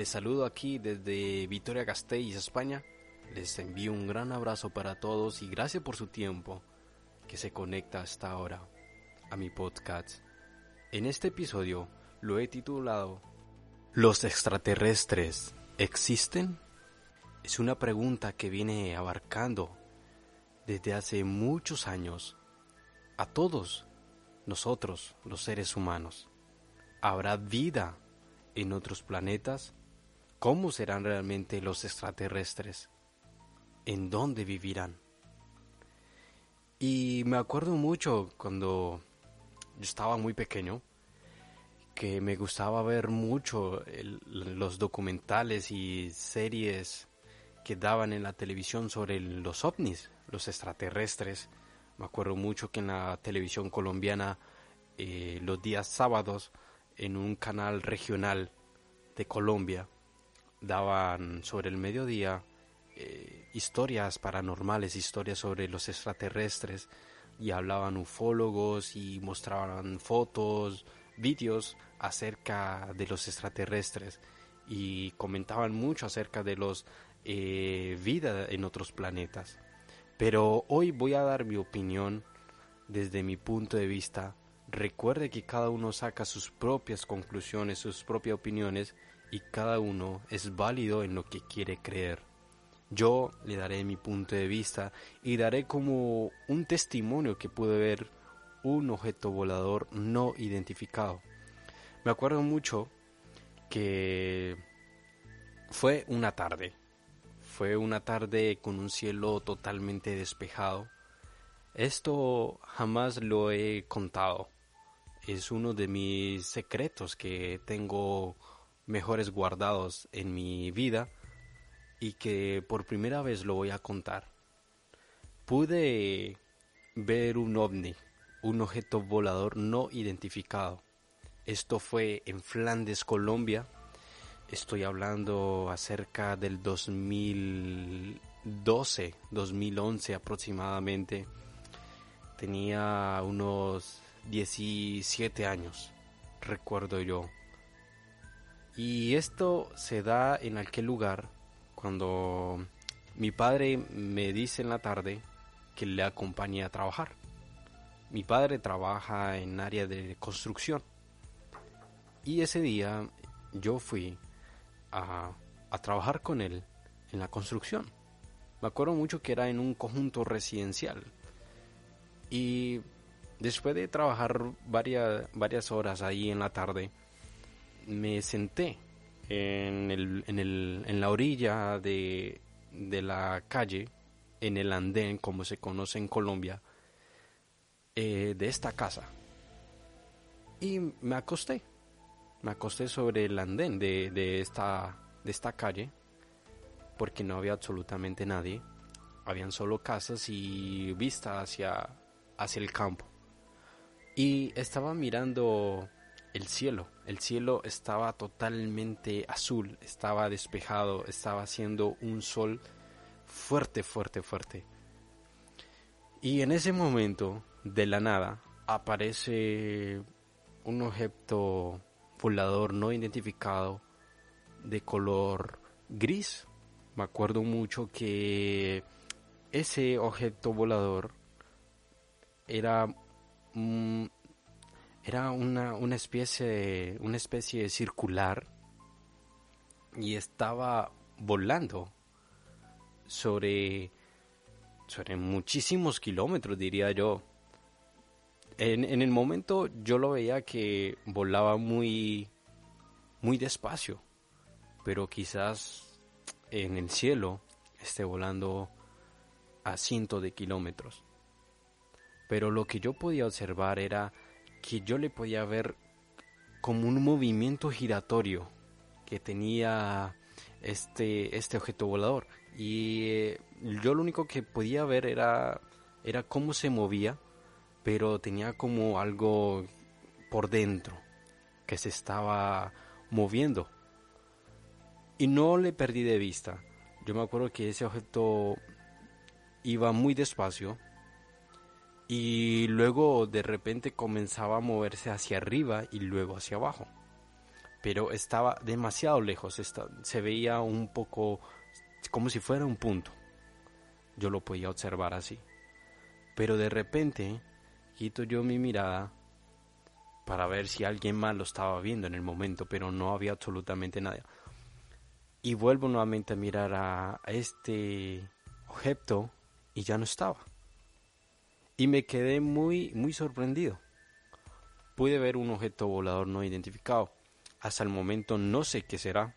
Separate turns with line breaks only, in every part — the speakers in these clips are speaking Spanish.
Les saludo aquí desde Vitoria Gasteiz, España. Les envío un gran abrazo para todos y gracias por su tiempo que se conecta hasta ahora a mi podcast. En este episodio lo he titulado ¿Los extraterrestres existen? Es una pregunta que viene abarcando desde hace muchos años a todos nosotros, los seres humanos. ¿Habrá vida en otros planetas? ¿Cómo serán realmente los extraterrestres? ¿En dónde vivirán? Y me acuerdo mucho cuando yo estaba muy pequeño que me gustaba ver mucho los documentales y series que daban en la televisión sobre los ovnis, los extraterrestres. Me acuerdo mucho que en la televisión colombiana eh, los días sábados en un canal regional de Colombia daban sobre el mediodía eh, historias paranormales, historias sobre los extraterrestres y hablaban ufólogos y mostraban fotos, vídeos acerca de los extraterrestres y comentaban mucho acerca de los eh, vida en otros planetas. Pero hoy voy a dar mi opinión desde mi punto de vista. Recuerde que cada uno saca sus propias conclusiones, sus propias opiniones y cada uno es válido en lo que quiere creer. Yo le daré mi punto de vista y daré como un testimonio que pude ver un objeto volador no identificado. Me acuerdo mucho que fue una tarde. Fue una tarde con un cielo totalmente despejado. Esto jamás lo he contado. Es uno de mis secretos que tengo mejores guardados en mi vida y que por primera vez lo voy a contar. Pude ver un ovni, un objeto volador no identificado. Esto fue en Flandes, Colombia. Estoy hablando acerca del 2012, 2011 aproximadamente. Tenía unos 17 años, recuerdo yo. Y esto se da en aquel lugar cuando mi padre me dice en la tarde que le acompañe a trabajar. Mi padre trabaja en área de construcción. Y ese día yo fui a, trabajar con él en la construcción. Me acuerdo mucho que era en un conjunto residencial. Y después de trabajar varias, varias horas ahí en la tarde, me senté en, el, en, el, en la orilla de, de la calle, en el andén, como se conoce en Colombia, eh, de esta casa. Y me acosté. Me acosté sobre el andén de, de, esta, de esta calle, porque no había absolutamente nadie. Habían solo casas y vista hacia, hacia el campo. Y estaba mirando el cielo. El cielo estaba totalmente azul, estaba despejado, estaba haciendo un sol fuerte, fuerte, fuerte. Y en ese momento, de la nada, aparece un objeto volador no identificado de color gris. Me acuerdo mucho que ese objeto volador era era una, una especie una especie circular y estaba volando sobre sobre muchísimos kilómetros diría yo. En, en el momento yo lo veía que volaba muy muy despacio pero quizás en el cielo esté volando a cientos de kilómetros. Pero lo que yo podía observar era que yo le podía ver como un movimiento giratorio que tenía este, este objeto volador. Y eh, yo lo único que podía ver era, era cómo se movía, pero tenía como algo por dentro que se estaba moviendo. Y no le perdí de vista. Yo me acuerdo que ese objeto iba muy despacio y luego de repente comenzaba a moverse hacia arriba y luego hacia abajo. Pero estaba demasiado lejos, se veía un poco como si fuera un punto. Yo lo podía observar así. Pero de repente quito yo mi mirada para ver si alguien más lo estaba viendo en el momento, pero no había absolutamente nadie. Y vuelvo nuevamente a mirar a este objeto y ya no estaba. Y me quedé muy, muy sorprendido. Pude ver un objeto volador no identificado. Hasta el momento no sé qué será.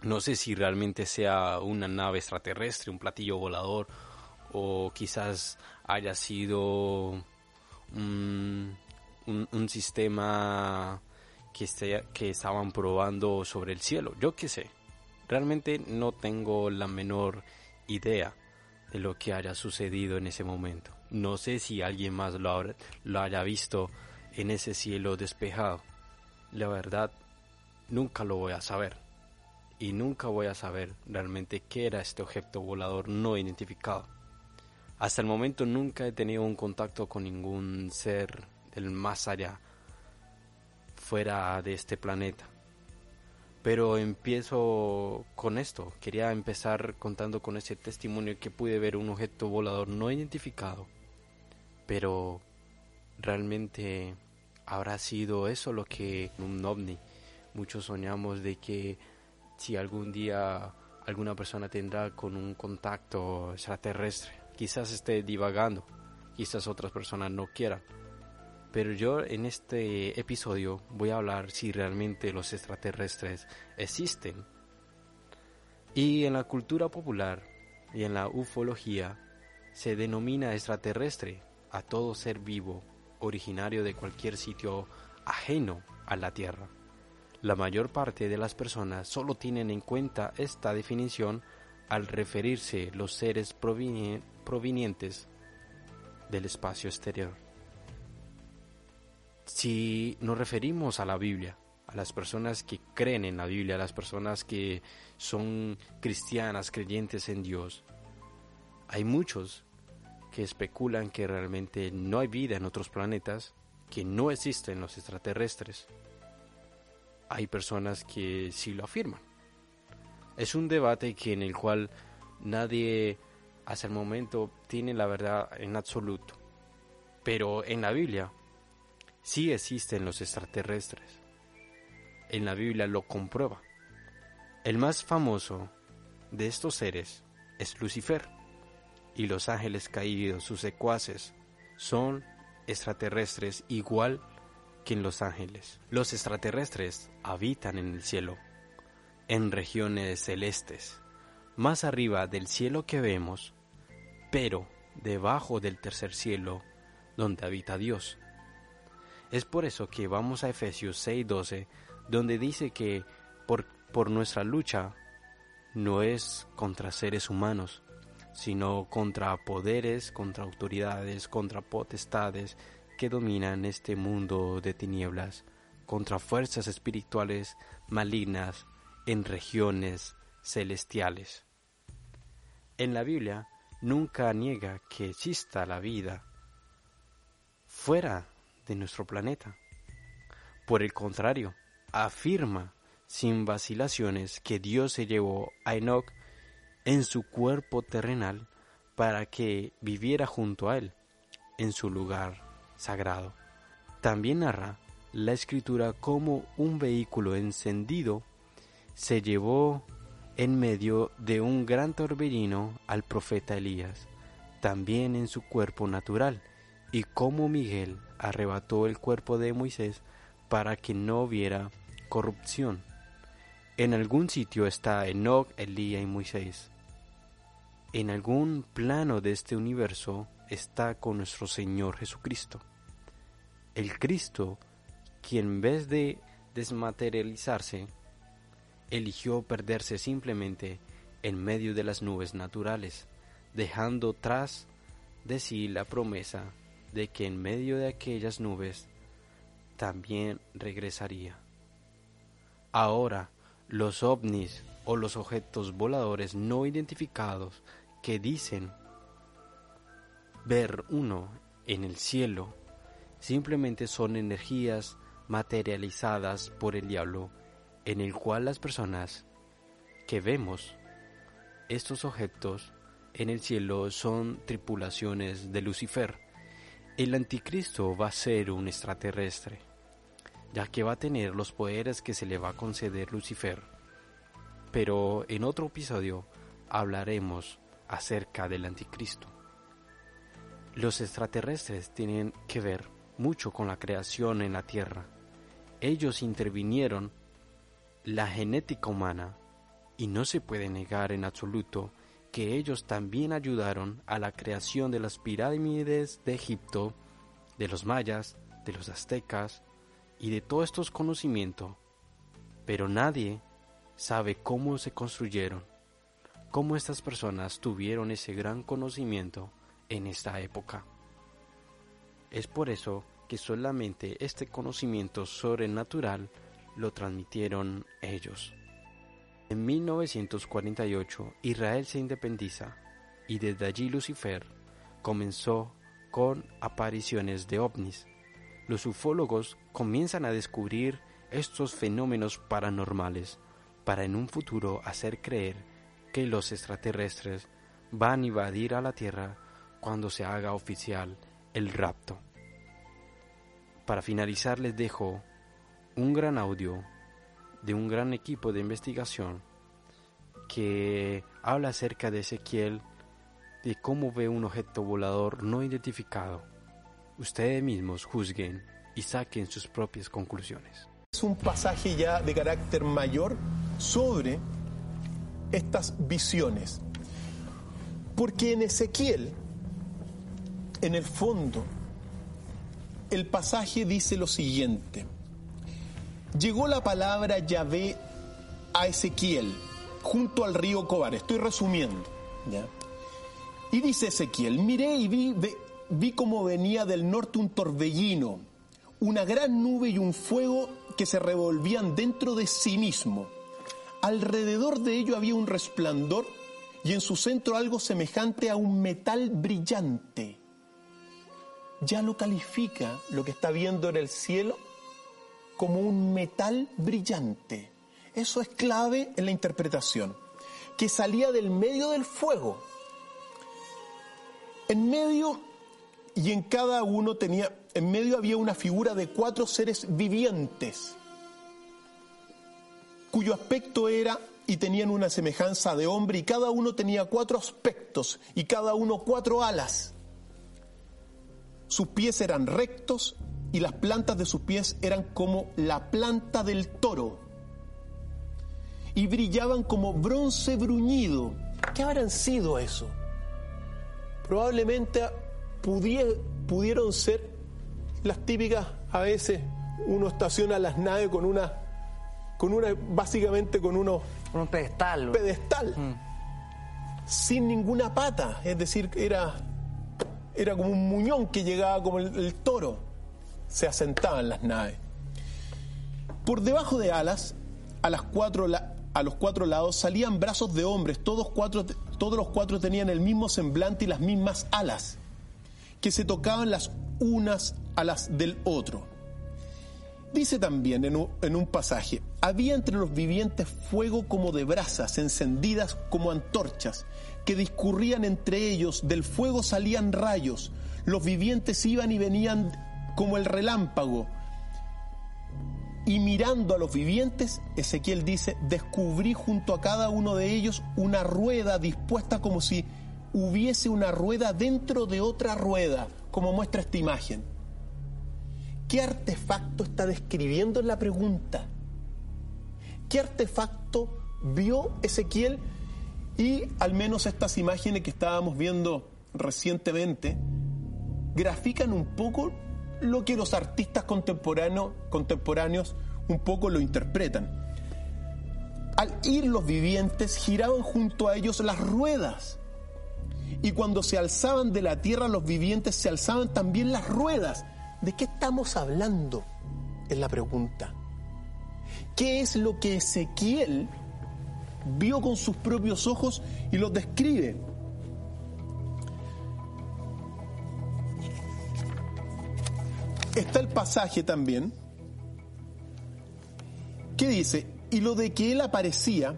No sé si realmente sea una nave extraterrestre, un platillo volador, o quizás haya sido un, un, sistema que, que estaban probando sobre el cielo. Yo qué sé. Realmente no tengo la menor idea de lo que haya sucedido en ese momento. No sé si alguien más lo, lo haya visto en ese cielo despejado. La verdad, nunca lo voy a saber. Y nunca voy a saber realmente qué era este objeto volador no identificado. Hasta el momento nunca he tenido un contacto con ningún ser del más allá, fuera de este planeta. Pero empiezo con esto. Quería empezar contando con ese testimonio que pude ver un objeto volador no identificado. Pero realmente habrá sido eso lo que un ovni. Muchos soñamos de que si algún día alguna persona tendrá con un contacto extraterrestre, quizás esté divagando, quizás otras personas no quieran pero yo en este episodio voy a hablar si realmente los extraterrestres existen. Y en la cultura popular y en la ufología se denomina extraterrestre a todo ser vivo originario de cualquier sitio ajeno a la Tierra. La mayor parte de las personas solo tienen en cuenta esta definición al referirse los seres provenientes del espacio exterior. Si nos referimos a la Biblia, a las personas que creen en la Biblia, a las personas que son cristianas, creyentes en Dios, hay muchos que especulan que realmente no hay vida en otros planetas, que no existen los extraterrestres. Hay personas que sí lo afirman. Es un debate que en el cual nadie hasta el momento tiene la verdad en absoluto. Pero en la Biblia sí existen los extraterrestres. En la Biblia lo comprueba. El más famoso de estos seres es Lucifer, y los ángeles caídos, sus secuaces, son extraterrestres igual que en los ángeles. Los extraterrestres habitan en el cielo, en regiones celestes, más arriba del cielo que vemos, pero debajo del tercer cielo donde habita Dios. Es por eso que vamos a Efesios 6:12, donde dice que por, por nuestra lucha no es contra seres humanos, sino contra poderes, contra autoridades, contra potestades que dominan este mundo de tinieblas, contra fuerzas espirituales malignas en regiones celestiales. En la Biblia nunca niega que exista la vida fuera nuestro planeta. Por el contrario, afirma sin vacilaciones que Dios se llevó a Enoch en su cuerpo terrenal para que viviera junto a él en su lugar sagrado. También narra la escritura como un vehículo encendido se llevó en medio de un gran torbellino al profeta Elías, también en su cuerpo natural, y como Miguel arrebató el cuerpo de Moisés para que no hubiera corrupción. En algún sitio está Enoch, Elías y Moisés. En algún plano de este universo está con nuestro Señor Jesucristo. El Cristo, quien en vez de desmaterializarse, eligió perderse simplemente en medio de las nubes naturales, dejando tras de sí la promesa de que en medio de aquellas nubes también regresaría. Ahora, los ovnis o los objetos voladores no identificados que dicen ver uno en el cielo simplemente son energías materializadas por el diablo en el cual las personas que vemos estos objetos en el cielo son tripulaciones de Lucifer. El anticristo va a ser un extraterrestre, ya que va a tener los poderes que se le va a conceder Lucifer. Pero en otro episodio hablaremos acerca del anticristo. Los extraterrestres tienen que ver mucho con la creación en la Tierra. Ellos intervinieron la genética humana y no se puede negar en absoluto que ellos también ayudaron a la creación de las pirámides de Egipto, de los mayas, de los aztecas y de todos estos conocimientos, pero nadie sabe cómo se construyeron, cómo estas personas tuvieron ese gran conocimiento en esta época. Es por eso que solamente este conocimiento sobrenatural lo transmitieron ellos. En 1948 Israel se independiza y desde allí Lucifer comenzó con apariciones de ovnis. Los ufólogos comienzan a descubrir estos fenómenos paranormales para en un futuro hacer creer que los extraterrestres van a invadir a la Tierra cuando se haga oficial el rapto. Para finalizar les dejo un gran audio de un gran equipo de investigación que habla acerca de Ezequiel, de cómo ve un objeto volador no identificado. Ustedes mismos juzguen y saquen sus propias conclusiones.
Es un pasaje ya de carácter mayor sobre estas visiones. Porque en Ezequiel, en el fondo, el pasaje dice lo siguiente. Llegó la palabra Yahvé a Ezequiel junto al río Cobar. Estoy resumiendo. Y dice Ezequiel, miré y vi, vi, vi cómo venía del norte un torbellino, una gran nube y un fuego que se revolvían dentro de sí mismo. Alrededor de ello había un resplandor y en su centro algo semejante a un metal brillante. Ya lo califica lo que está viendo en el cielo como un metal brillante. Eso es clave en la interpretación, que salía del medio del fuego. En medio y en cada uno tenía, en medio había una figura de cuatro seres vivientes, cuyo aspecto era y tenían una semejanza de hombre y cada uno tenía cuatro aspectos y cada uno cuatro alas. Sus pies eran rectos y las plantas de sus pies eran como la planta del toro y brillaban como bronce bruñido. ¿Qué habrán sido eso? Probablemente pudieron ser las típicas, a veces uno estaciona las naves con una, con una, básicamente con unos...
Un pedestal.
Pedestal. Mm. Sin ninguna pata, es decir, era, era como un muñón que llegaba como el, el toro. Se asentaban las naves. Por debajo de alas, a las cuatro a los cuatro lados salían brazos de hombres, todos, cuatro, los cuatro tenían el mismo semblante y las mismas alas, que se tocaban las unas a las del otro. Dice también un, en un pasaje, había entre los vivientes fuego como de brasas encendidas como antorchas, que discurrían entre ellos, del fuego salían rayos, los vivientes iban y venían como el relámpago, y mirando a los vivientes, Ezequiel dice, descubrí junto a cada uno de ellos una rueda dispuesta como si hubiese una rueda dentro de otra rueda, como muestra esta imagen. ¿Qué artefacto está describiendo en la pregunta? ¿Qué artefacto vio Ezequiel? Y al menos estas imágenes que estábamos viendo recientemente grafican un poco lo que los artistas contemporáneos, contemporáneos un poco lo interpretan. Al ir los vivientes, giraban junto a ellos las ruedas. Y cuando se alzaban de la tierra los vivientes, se alzaban también las ruedas. ¿De qué estamos hablando? Es la pregunta. ¿Qué es lo que Ezequiel vio con sus propios ojos y los describe? Está el pasaje también que dice, y lo de que él aparecía,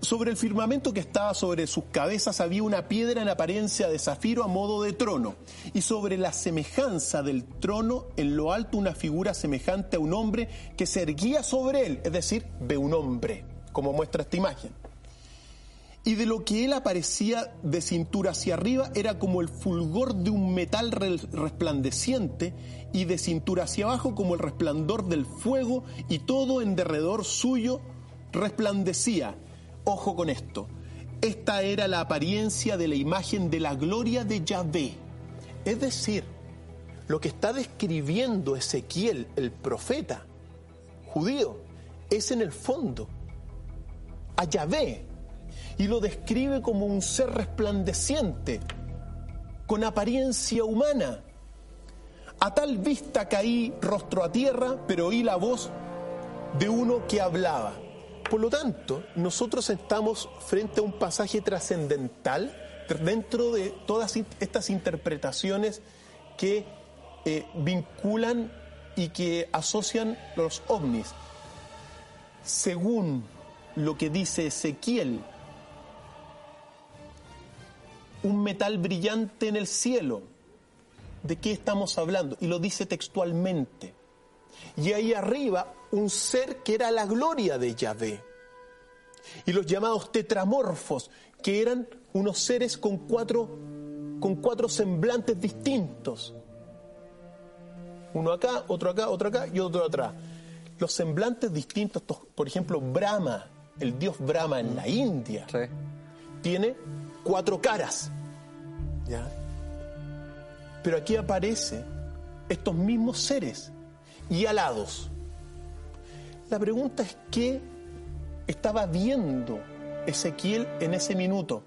sobre el firmamento que estaba sobre sus cabezas había una piedra en apariencia de zafiro a modo de trono, y sobre la semejanza del trono en lo alto una figura semejante a un hombre que se erguía sobre él, es decir, ve un hombre, como muestra esta imagen. Y de lo que él aparecía de cintura hacia arriba era como el fulgor de un metal resplandeciente y de cintura hacia abajo como el resplandor del fuego y todo en derredor suyo resplandecía. Ojo con esto, esta era la apariencia de la imagen de la gloria de Yahvé. Es decir, lo que está describiendo Ezequiel, el profeta judío, es en el fondo a Yahvé y lo describe como un ser resplandeciente, con apariencia humana. A tal vista caí rostro a tierra, pero oí la voz de uno que hablaba. Por lo tanto, nosotros estamos frente a un pasaje trascendental dentro de todas estas interpretaciones que eh, vinculan y que asocian los ovnis. Según lo que dice Ezequiel un metal brillante en el cielo. ¿De qué estamos hablando? Y lo dice textualmente. Y ahí arriba un ser que era la gloria de Yahvé. Y los llamados tetramorfos, que eran unos seres con cuatro, con cuatro semblantes distintos. Uno acá, otro acá, otro acá y otro atrás. Los semblantes distintos, por ejemplo, Brahma, el dios Brahma en la India, tiene cuatro caras. ¿ya? Pero aquí aparecen estos mismos seres y alados. La pregunta es qué estaba viendo Ezequiel en ese minuto.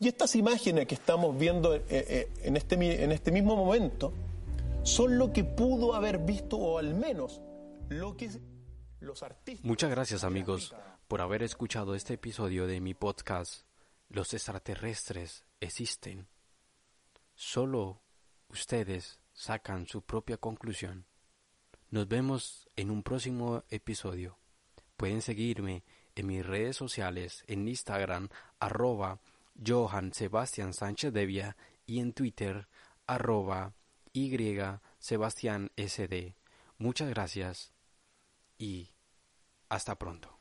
Y estas imágenes que estamos viendo eh, eh, en este, en este mismo momento son lo que pudo haber visto o al menos lo que los artistas...
Muchas gracias amigos por haber escuchado este episodio de mi podcast los extraterrestres existen. Solo ustedes sacan su propia conclusión. Nos vemos en un próximo episodio. Pueden seguirme en mis redes sociales en Instagram arroba Johan Sebastián Sánchez Devia y en Twitter arroba Y. Muchas gracias y hasta pronto.